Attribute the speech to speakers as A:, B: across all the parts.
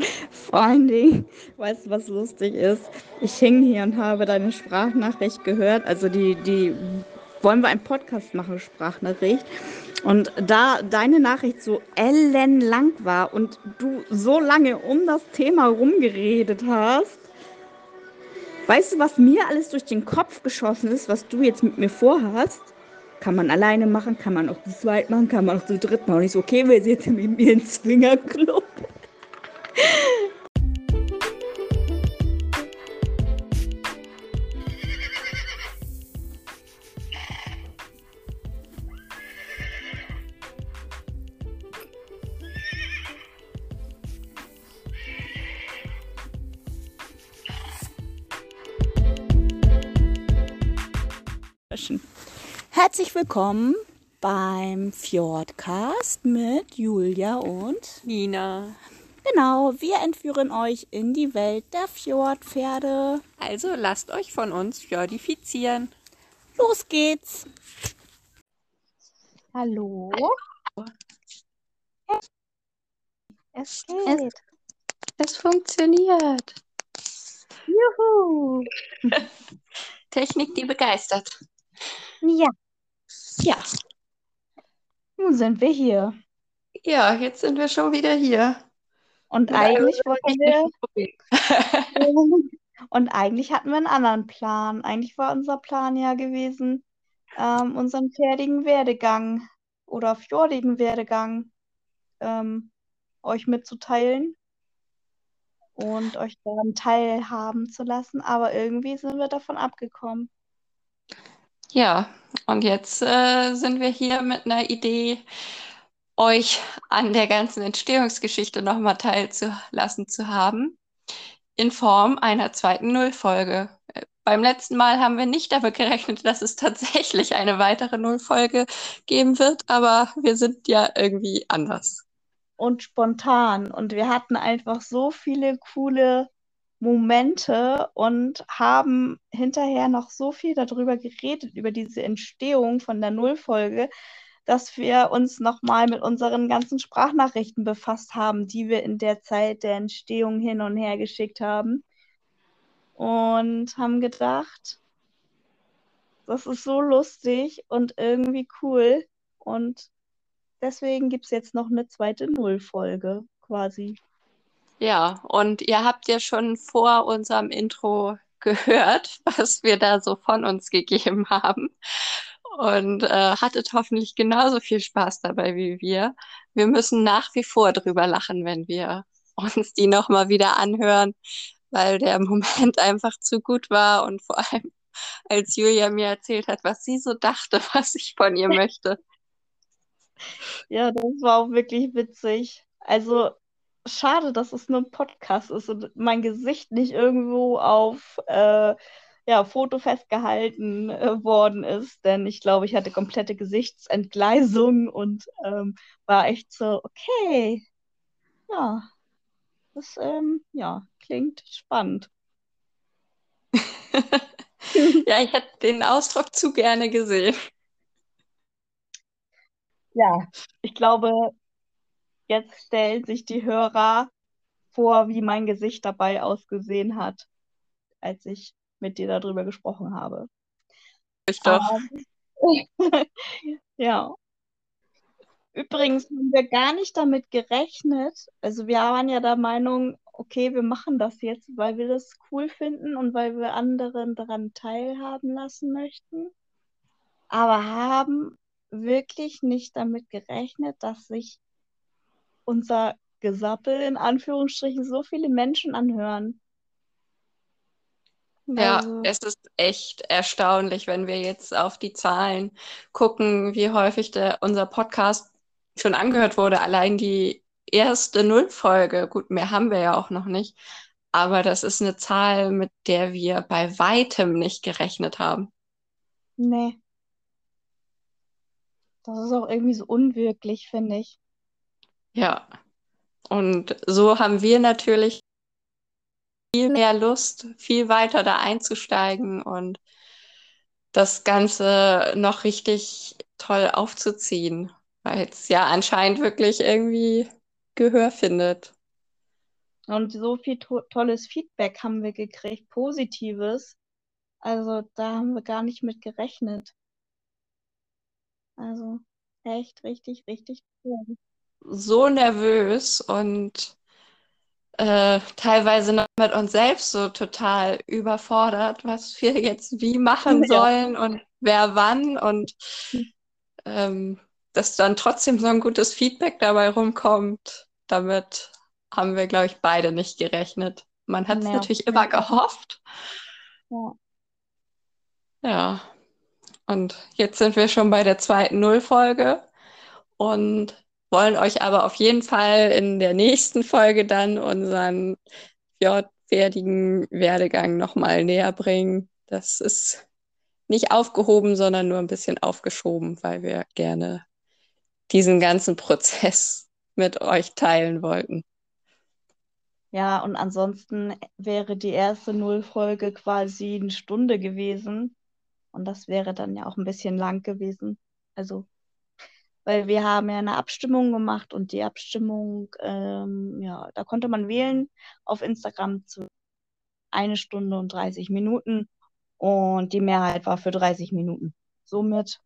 A: Vor allen Dingen, weißt du, was lustig ist? Ich hing hier und habe deine Sprachnachricht gehört. Also die, die wollen wir einen Podcast machen, Sprachnachricht. Und da deine Nachricht so ellenlang war und du so lange um das Thema rumgeredet hast, weißt du, was mir alles durch den Kopf geschossen ist, was du jetzt mit mir vorhast? Kann man alleine machen, kann man auch zu zweit machen, kann man auch zu dritt machen. Und ich so, okay, wir sind jetzt mit mir ins Swingerclub. Herzlich willkommen beim Fjordcast mit Julia und
B: Nina.
A: Genau, wir entführen euch in die Welt der Fjordpferde.
B: Also lasst euch von uns fjordifizieren.
A: Los geht's. Hallo. Es geht.
B: Es funktioniert.
A: Juhu.
B: Technik, die begeistert.
A: Ja,
B: Ja,
A: nun sind wir hier.
B: ja, jetzt sind wir schon wieder hier.
A: Und
B: Mit
A: eigentlich wollten wir, und eigentlich hatten wir einen anderen Plan. Eigentlich war unser Plan ja gewesen, ähm, unseren pferdigen Werdegang oder fjordigen Werdegang ähm, euch mitzuteilen und euch daran teilhaben zu lassen. Aber irgendwie sind wir davon abgekommen.
B: Ja, und jetzt äh, sind wir hier mit einer Idee, euch an der ganzen Entstehungsgeschichte nochmal teilzulassen zu haben, in Form einer zweiten Nullfolge. Äh, Beim letzten Mal haben wir nicht damit gerechnet, dass es tatsächlich eine weitere Nullfolge geben wird, aber wir sind ja irgendwie anders.
A: und spontan. Und wir hatten einfach so viele coole Momente und haben hinterher noch so viel darüber geredet, über diese Entstehung von der Nullfolge, dass wir uns nochmal mit unseren ganzen Sprachnachrichten befasst haben, die wir in der Zeit der Entstehung hin und her geschickt haben. Und haben gedacht, das ist so lustig und irgendwie cool. Und deswegen gibt es jetzt noch eine zweite Nullfolge quasi.
B: Ja, und ihr habt ja schon vor unserem Intro gehört, was wir da so von uns gegeben haben. Und äh, hattet hoffentlich genauso viel Spaß dabei wie wir. Wir müssen nach wie vor drüber lachen, wenn wir uns die nochmal wieder anhören, weil der Moment einfach zu gut war und vor allem, als Julia mir erzählt hat, was sie so dachte, was ich von ihr möchte.
A: Ja, das war auch wirklich witzig. Also schade, dass es nur ein Podcast ist und mein Gesicht nicht irgendwo auf äh, ja, Foto festgehalten äh, worden ist, denn ich glaube, ich hatte komplette Gesichtsentgleisung und ähm, war echt so, okay, ja, das ähm, ja, klingt spannend.
B: Ja, ich hätte den Ausdruck zu gerne gesehen.
A: Ja, ich glaube, jetzt stellen sich die Hörer vor, wie mein Gesicht dabei ausgesehen hat, als ich mit dir darüber gesprochen habe.
B: Ich doch.
A: Ähm, ja. Übrigens haben wir gar nicht damit gerechnet. Also wir waren ja der Meinung, okay, wir machen das jetzt, weil wir das cool finden und weil wir anderen daran teilhaben lassen möchten. Aber haben wirklich nicht damit gerechnet, dass sich unser Gesappel in Anführungsstrichen so viele Menschen anhören.
B: Ja,
A: Also,
B: es ist echt erstaunlich, wenn wir jetzt auf die Zahlen gucken, wie häufig der, unser Podcast schon angehört wurde. Allein die erste Nullfolge, gut, mehr haben wir ja auch noch nicht, aber das ist eine Zahl, mit der wir bei weitem nicht gerechnet haben.
A: nee, das ist auch irgendwie so unwirklich, finde ich.
B: Ja, und so haben wir natürlich viel mehr Lust, viel weiter da einzusteigen und das Ganze noch richtig toll aufzuziehen, weil es ja anscheinend wirklich irgendwie Gehör findet.
A: Und so viel to tolles Feedback haben wir gekriegt, positives. Also da haben wir gar nicht mit gerechnet. Also echt richtig, richtig cool.
B: So nervös und äh, teilweise noch mit uns selbst so total überfordert, was wir jetzt wie machen
A: Ja.
B: sollen und wer wann und ähm, dass dann trotzdem so ein gutes Feedback dabei rumkommt, damit haben wir, glaube ich, beide nicht gerechnet. Man hat es
A: Nee,
B: natürlich immer gehofft.
A: Ja.
B: Ja. Und jetzt sind wir schon bei der zweiten Nullfolge und wollen euch aber auf jeden Fall in der nächsten Folge dann unseren fjordwertigen Werdegang nochmal näher bringen. Das ist nicht aufgehoben, sondern nur ein bisschen aufgeschoben, weil wir gerne diesen ganzen Prozess mit euch teilen wollten.
A: Ja, und ansonsten wäre die erste Nullfolge quasi eine Stunde gewesen. Und das wäre dann ja auch ein bisschen lang gewesen. Also, weil wir haben ja eine Abstimmung gemacht und die Abstimmung, ähm, ja, da konnte man wählen auf Instagram zu eine Stunde und 30 Minuten. Und die Mehrheit war für 30 Minuten. Somit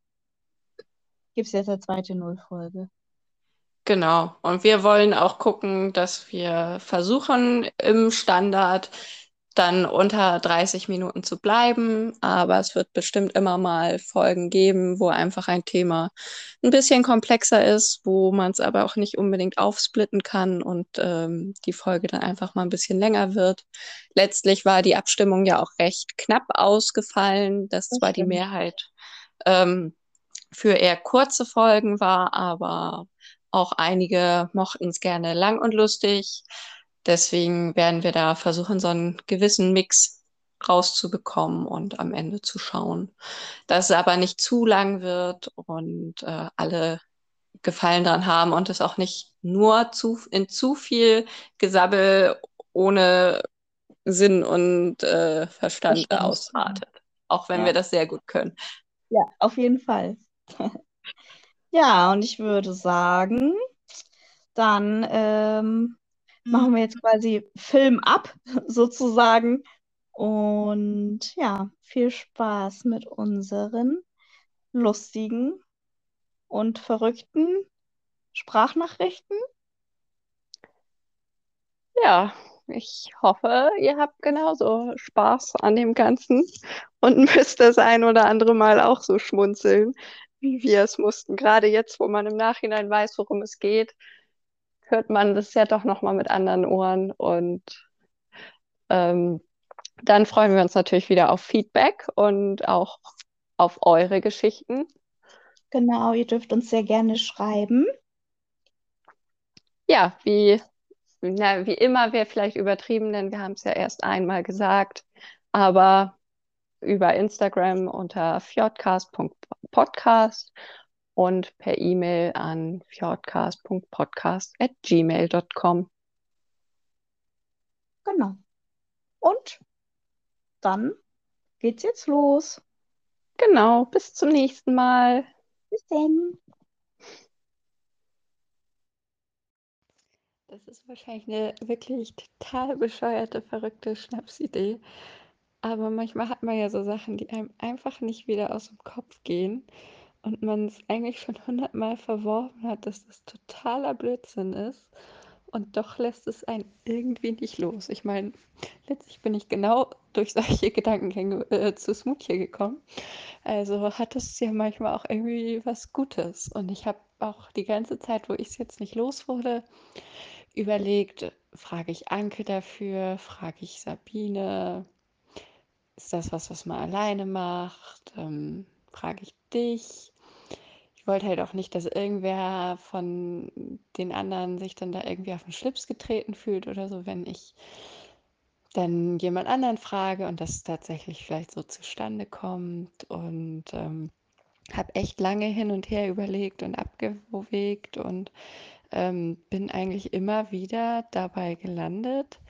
A: gibt es jetzt eine zweite Nullfolge.
B: Genau. Und wir wollen auch gucken, dass wir versuchen, im Standard dann unter 30 Minuten zu bleiben. Aber es wird bestimmt immer mal Folgen geben, wo einfach ein Thema ein bisschen komplexer ist, wo man es aber auch nicht unbedingt aufsplitten kann und ähm, die Folge dann einfach mal ein bisschen länger wird. Letztlich war die Abstimmung ja auch recht knapp ausgefallen, dass
A: Das
B: zwar die. Mehrheit ähm, für eher kurze Folgen war, aber auch einige mochten es gerne lang und lustig. Deswegen werden wir da versuchen, so einen gewissen Mix rauszubekommen und am Ende zu schauen, dass es aber nicht zu lang wird und äh, alle Gefallen dran haben und es auch nicht nur zu, in zu viel Gesabbel ohne Sinn und äh, Verstand ausartet. Auch wenn
A: Ja.
B: wir das sehr gut können.
A: Ja, auf jeden Fall. Ja, und ich würde sagen, dann ähm, machen wir jetzt quasi Film ab, sozusagen. Und ja, viel Spaß mit unseren lustigen und verrückten Sprachnachrichten.
B: Ja, ich hoffe, ihr habt genauso Spaß an dem Ganzen und müsst das ein oder andere Mal auch so schmunzeln, wie wir es mussten. Gerade jetzt, wo man im Nachhinein weiß, worum es geht, hört man das ja doch nochmal mit anderen Ohren. Und ähm, dann freuen wir uns natürlich wieder auf Feedback und auch auf eure Geschichten.
A: Genau, ihr dürft uns sehr gerne schreiben.
B: Ja, wie, na, wie immer wäre vielleicht übertrieben, denn wir haben es ja erst einmal gesagt, aber über Instagram unter fjordcast.podcast und per E-Mail an fjordcast.podcast@gmail.com.
A: Genau. Und dann geht's jetzt los.
B: Genau, bis zum nächsten Mal.
A: Bis denn.
B: Das ist wahrscheinlich eine wirklich total bescheuerte, verrückte Schnapsidee. Aber manchmal hat man ja so Sachen, die einem einfach nicht wieder aus dem Kopf gehen und man es eigentlich schon hundertmal verworfen hat, dass das totaler Blödsinn ist. Und doch lässt es einen irgendwie nicht los. Ich meine, letztlich bin ich genau durch solche Gedankengänge äh, zu Smoothie gekommen. Also hat es ja manchmal auch irgendwie was Gutes. Und ich habe auch die ganze Zeit, wo ich es jetzt nicht los wurde, überlegt, frage ich Anke dafür, frage ich Sabine, ist das was, was man alleine macht, ähm, frage ich dich. Ich wollte halt auch nicht, dass irgendwer von den anderen sich dann da irgendwie auf den Schlips getreten fühlt oder so, wenn ich dann jemand anderen frage und das tatsächlich vielleicht so zustande kommt und ähm, habe echt lange hin und her überlegt und abgewegt und ähm, bin eigentlich immer wieder dabei gelandet,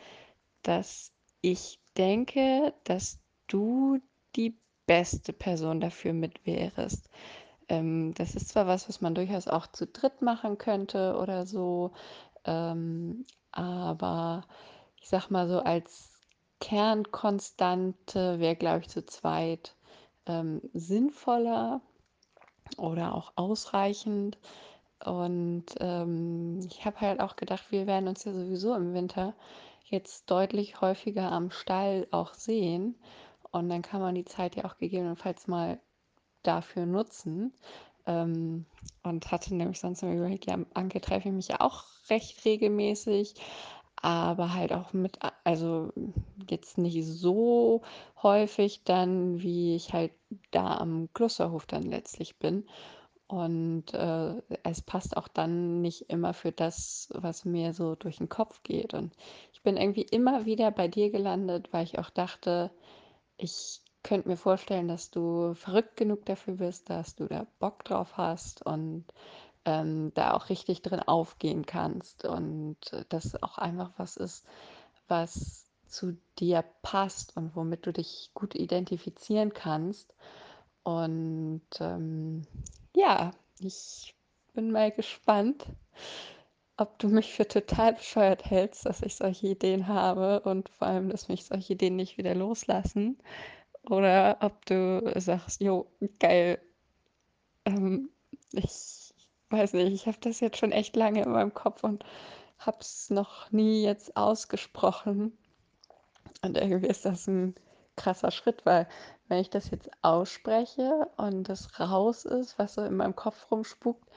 B: dass ich denke, dass du die beste Person dafür mit wärest. Ähm, das ist zwar was, was man durchaus auch zu dritt machen könnte oder so, ähm, aber ich sag mal so, als Kernkonstante wäre, glaube ich, zu zweit ähm, sinnvoller oder auch ausreichend. Und ähm, ich habe halt auch gedacht, wir werden uns ja sowieso im Winter jetzt deutlich häufiger am Stall auch sehen. Und dann kann man die Zeit ja auch gegebenenfalls mal dafür nutzen. Ähm, und hatte nämlich sonst immer überlegt, ja, Anke treffe ich mich ja auch recht regelmäßig, aber halt auch mit, also jetzt nicht so häufig dann, wie ich halt da am Klosterhof dann letztlich bin. Und äh, es passt auch dann nicht immer für das, was mir so durch den Kopf geht. Und ich bin irgendwie immer wieder bei dir gelandet, weil ich auch dachte, ich könnte mir vorstellen, dass du verrückt genug dafür bist, dass du da Bock drauf hast und ähm, da auch richtig drin aufgehen kannst und äh, das auch einfach was ist, was zu dir passt und womit du dich gut identifizieren kannst. Und ähm, ja, ich bin mal gespannt, ob du mich für total bescheuert hältst, dass ich solche Ideen habe und vor allem, dass mich solche Ideen nicht wieder loslassen. Oder ob du sagst, jo, geil. Ähm, ich weiß nicht, ich habe das jetzt schon echt lange in meinem Kopf und habe es noch nie jetzt ausgesprochen. Und irgendwie ist das ein krasser Schritt, weil wenn ich das jetzt ausspreche und das raus ist, was so in meinem Kopf rumspukt,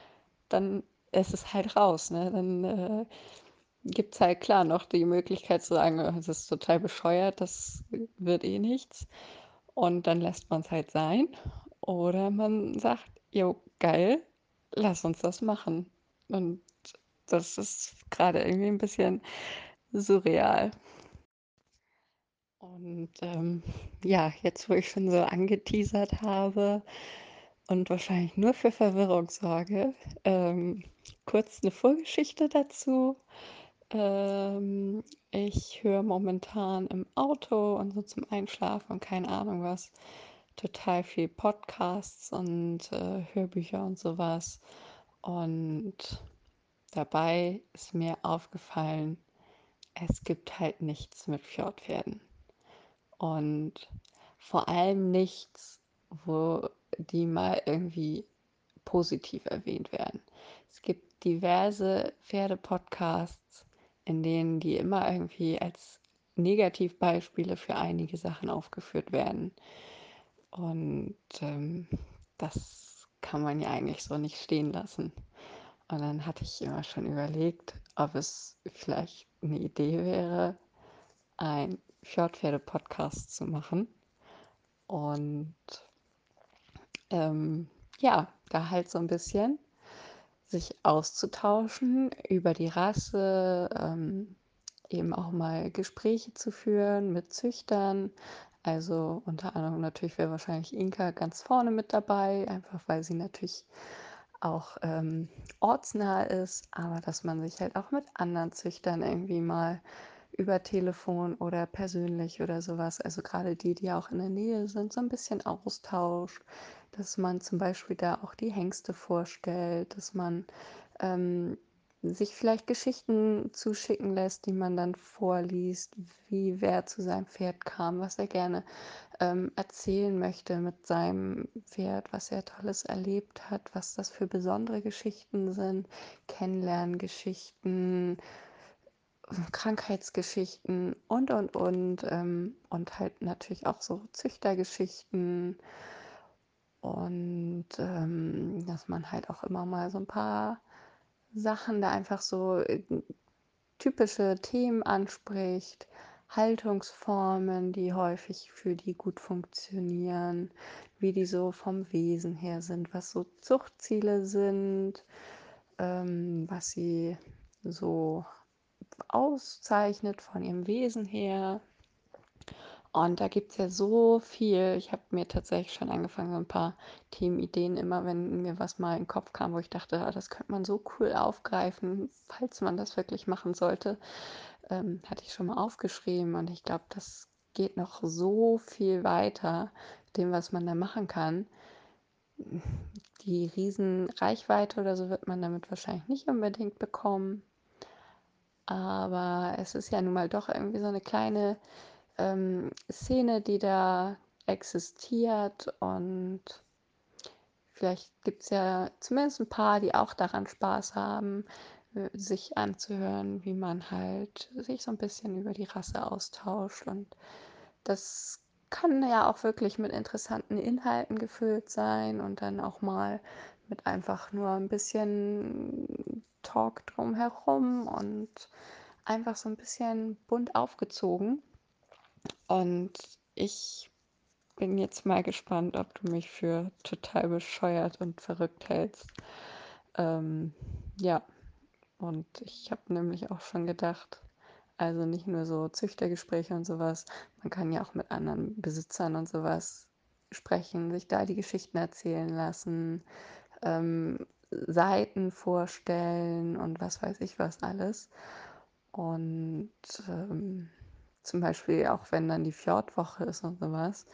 B: dann ist es halt raus. Ne? Dann äh, gibt es halt klar noch die Möglichkeit zu sagen, es ist total bescheuert, das wird eh nichts. Und dann lässt man es halt sein. Oder man sagt, jo, geil, lass uns das machen. Und das ist gerade irgendwie ein bisschen surreal. Und ähm, ja, jetzt wo ich schon so angeteasert habe und wahrscheinlich nur für Verwirrung sorge, ähm, kurz eine Vorgeschichte dazu. Ähm, ich höre momentan im Auto und so zum Einschlafen und keine Ahnung was total viel Podcasts und äh, Hörbücher und sowas. Und dabei ist mir aufgefallen, es gibt halt nichts mit Fjordpferden. Und vor allem nichts, wo die mal irgendwie positiv erwähnt werden. Es gibt diverse Pferdepodcasts, in denen die immer irgendwie als Negativbeispiele für einige Sachen aufgeführt werden. Und ähm, das kann man ja eigentlich so nicht stehen lassen. Und dann hatte ich immer schon überlegt, ob es vielleicht eine Idee wäre, ein Fjordpferde-Podcast zu machen. Und ähm, ja, da halt so ein bisschen sich auszutauschen über die Rasse, ähm, eben auch mal Gespräche zu führen mit Züchtern. Also unter anderem natürlich wäre wahrscheinlich Inka ganz vorne mit dabei, einfach weil sie natürlich auch ähm, ortsnah ist, aber dass man sich halt auch mit anderen Züchtern irgendwie mal über Telefon oder persönlich oder sowas, also gerade die, die auch in der Nähe sind, so ein bisschen austauscht, dass man zum Beispiel da auch die Hengste vorstellt, dass man ähm, sich vielleicht Geschichten zuschicken lässt, die man dann vorliest, wie wer zu seinem Pferd kam, was er gerne ähm, erzählen möchte mit seinem Pferd, was er Tolles erlebt hat, was das für besondere Geschichten sind, Kennenlerngeschichten, Krankheitsgeschichten und, und, und. Ähm, und halt natürlich auch so Züchtergeschichten. Und ähm, dass man halt auch immer mal so ein paar Sachen da einfach so äh, typische Themen anspricht, Haltungsformen, die häufig für die gut funktionieren, wie die so vom Wesen her sind, was so Zuchtziele sind, ähm, was sie so auszeichnet von ihrem Wesen her. Und da gibt es ja so viel. Ich habe mir tatsächlich schon angefangen, so ein paar Themenideen, immer wenn mir was mal in den Kopf kam, wo ich dachte, ah, das könnte man so cool aufgreifen, falls man das wirklich machen sollte, ähm, hatte ich schon mal aufgeschrieben. Und ich glaube, das geht noch so viel weiter, dem, was man da machen kann. Die Riesenreichweite oder so wird man damit wahrscheinlich nicht unbedingt bekommen. Aber es ist ja nun mal doch irgendwie so eine kleine ähm, Szene, die da existiert und vielleicht gibt es ja zumindest ein paar, die auch daran Spaß haben, äh, sich anzuhören, wie man halt sich so ein bisschen über die Rasse austauscht. Und das kann ja auch wirklich mit interessanten Inhalten gefüllt sein und dann auch mal mit einfach nur ein bisschen Talk drumherum und einfach so ein bisschen bunt aufgezogen. Und ich bin jetzt mal gespannt, ob du mich für total bescheuert und verrückt hältst. Ähm, ja, und ich habe nämlich auch schon gedacht, also nicht nur so Züchtergespräche und sowas, man kann ja auch mit anderen Besitzern und sowas sprechen, sich da die Geschichten erzählen lassen, ähm, Seiten vorstellen und was weiß ich was alles. Und ähm, zum Beispiel auch wenn dann die Fjordwoche ist und sowas,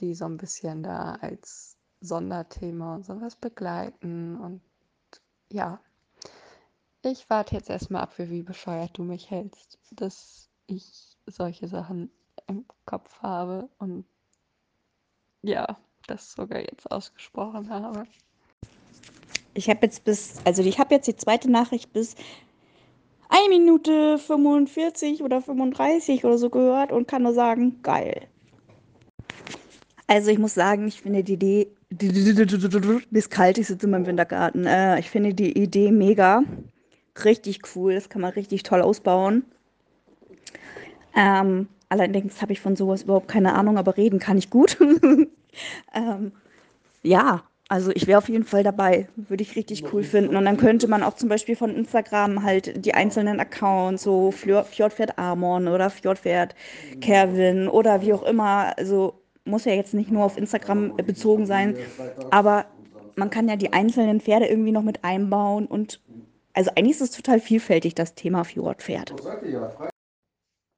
B: die so ein bisschen da als Sonderthema und sowas begleiten. Und ja, ich warte jetzt erstmal ab, wie bescheuert du mich hältst, dass ich solche Sachen im Kopf habe und ja, das sogar jetzt ausgesprochen habe.
A: Ich habe jetzt bis, also ich habe jetzt die zweite Nachricht bis 1 Minute 45 oder 35 oder so gehört und kann nur sagen, geil. Also ich muss sagen, ich finde die Idee, mir ist kalt, ich sitze in meinem Wintergarten. Äh, ich finde die Idee mega, richtig cool, das kann man richtig toll ausbauen. Ähm, allerdings habe ich von sowas überhaupt keine Ahnung, aber reden kann ich gut. ähm, ja, also ich wäre auf jeden Fall dabei, würde ich richtig cool finden. Und dann könnte man auch zum Beispiel von Instagram halt die einzelnen Accounts, so Fjordpferd Amon oder Fjordpferd Kervin oder wie auch immer, also muss ja jetzt nicht nur auf Instagram bezogen sein, aber man kann ja die einzelnen Pferde irgendwie noch mit einbauen und also eigentlich ist es total vielfältig, das Thema Fjordpferd.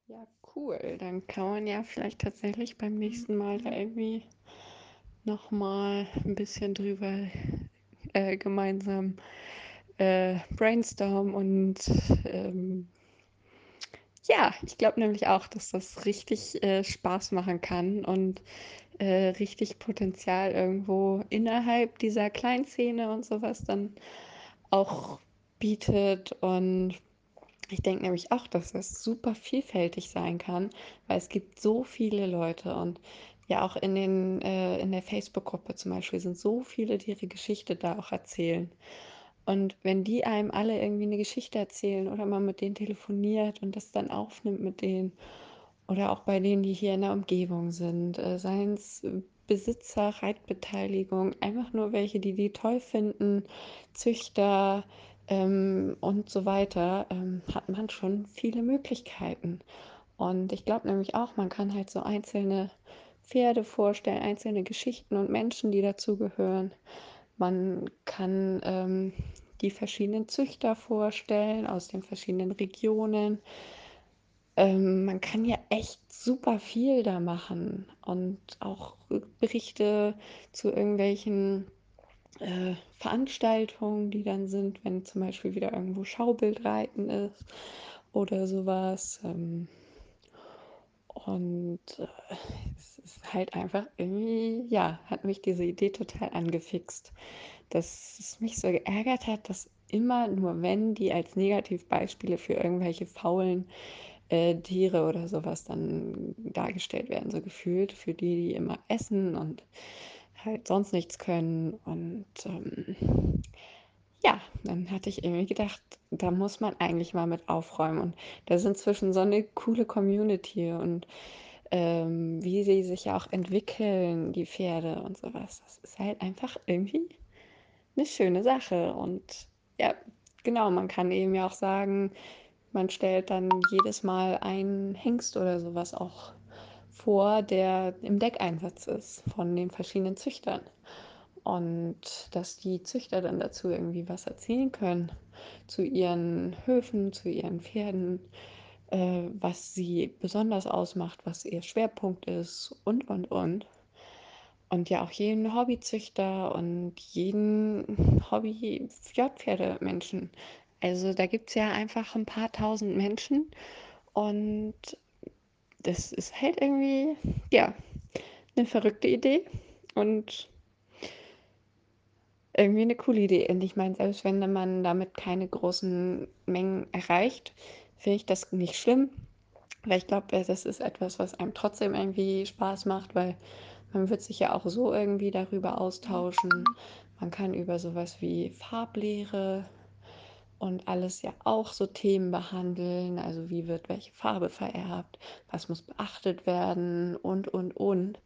B: Ja, cool. Dann kann man ja vielleicht tatsächlich beim nächsten Mal da irgendwie nochmal ein bisschen drüber äh, gemeinsam äh, brainstormen und ähm, ja, ich glaube nämlich auch, dass das richtig äh, Spaß machen kann und äh, richtig Potenzial irgendwo innerhalb dieser Kleinszene und sowas dann auch bietet. Und ich denke nämlich auch, dass das super vielfältig sein kann, weil es gibt so viele Leute und ja auch in den äh, in der Facebook-Gruppe zum Beispiel sind so viele, die ihre Geschichte da auch erzählen. Und wenn die einem alle irgendwie eine Geschichte erzählen oder man mit denen telefoniert und das dann aufnimmt mit denen oder auch bei denen, die hier in der Umgebung sind, äh, seien es Besitzer, Reitbeteiligung, einfach nur welche, die die toll finden, Züchter ähm, und so weiter, ähm, hat man schon viele Möglichkeiten. Und ich glaube nämlich auch, man kann halt so einzelne Pferde vorstellen, einzelne Geschichten und Menschen, die dazugehören. Man kann ähm, die verschiedenen Züchter vorstellen aus den verschiedenen Regionen. Ähm, man kann ja echt super viel da machen und auch Berichte zu irgendwelchen äh, Veranstaltungen, die dann sind, wenn zum Beispiel wieder irgendwo Schaubildreiten ist oder sowas. Ähm, und äh, es ist halt einfach irgendwie, ja, hat mich diese Idee total angefixt, dass es mich so geärgert hat, dass immer nur wenn die als Negativbeispiele für irgendwelche faulen äh, Tiere oder sowas dann dargestellt werden, so gefühlt, für die, die immer essen und halt sonst nichts können. Und ähm, ja, dann hatte ich irgendwie gedacht, da muss man eigentlich mal mit aufräumen. Und da ist inzwischen so eine coole Community und ähm, wie sie sich auch entwickeln, die Pferde und sowas. Das ist halt einfach irgendwie eine schöne Sache. Und ja, genau, man kann eben ja auch sagen, man stellt dann jedes Mal einen Hengst oder sowas auch vor, der im Deckeinsatz ist von den verschiedenen Züchtern. Und dass die Züchter dann dazu irgendwie was erzählen können zu ihren Höfen, zu ihren Pferden, äh, was sie besonders ausmacht, was ihr Schwerpunkt ist und, und, und. Und ja auch jeden Hobbyzüchter und jeden Hobby-Fjordpferdemenschen Also da gibt es ja einfach ein paar tausend Menschen und das ist halt irgendwie, ja, eine verrückte Idee und irgendwie eine coole Idee. Und ich meine, selbst wenn man damit keine großen Mengen erreicht, finde ich das nicht schlimm, weil ich glaube, das ist etwas, was einem trotzdem irgendwie Spaß macht, weil man wird sich ja auch so irgendwie darüber austauschen. Man kann über sowas wie Farblehre und alles ja auch so Themen behandeln. Also wie wird welche Farbe vererbt, was muss beachtet werden und, und, und.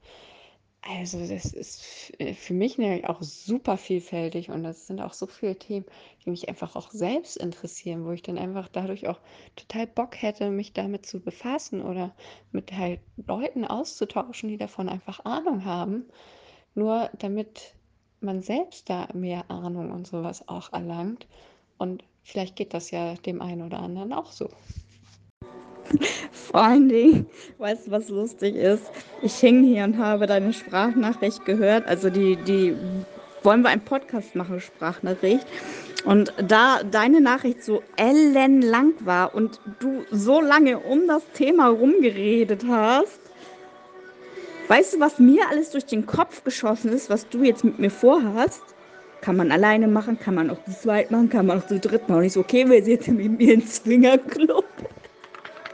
B: Also das ist für mich nämlich auch super vielfältig und das sind auch so viele Themen, die mich einfach auch selbst interessieren, wo ich dann einfach dadurch auch total Bock hätte, mich damit zu befassen oder mit halt Leuten auszutauschen, die davon einfach Ahnung haben. Nur damit man selbst da mehr Ahnung und sowas auch erlangt. Und vielleicht geht das ja dem einen oder anderen auch so.
A: Vor allen Dingen, weißt du, was lustig ist? Ich hing hier und habe deine Sprachnachricht gehört. Also die, die wollen wir einen Podcast machen, Sprachnachricht. Und da deine Nachricht so ellenlang war und du so lange um das Thema rumgeredet hast, weißt du, was mir alles durch den Kopf geschossen ist, was du jetzt mit mir vorhast? Kann man alleine machen, kann man auch zu zweit machen, kann man auch zu dritt machen. Und ich so, okay, wir sind jetzt mit mir ins Swingerclub.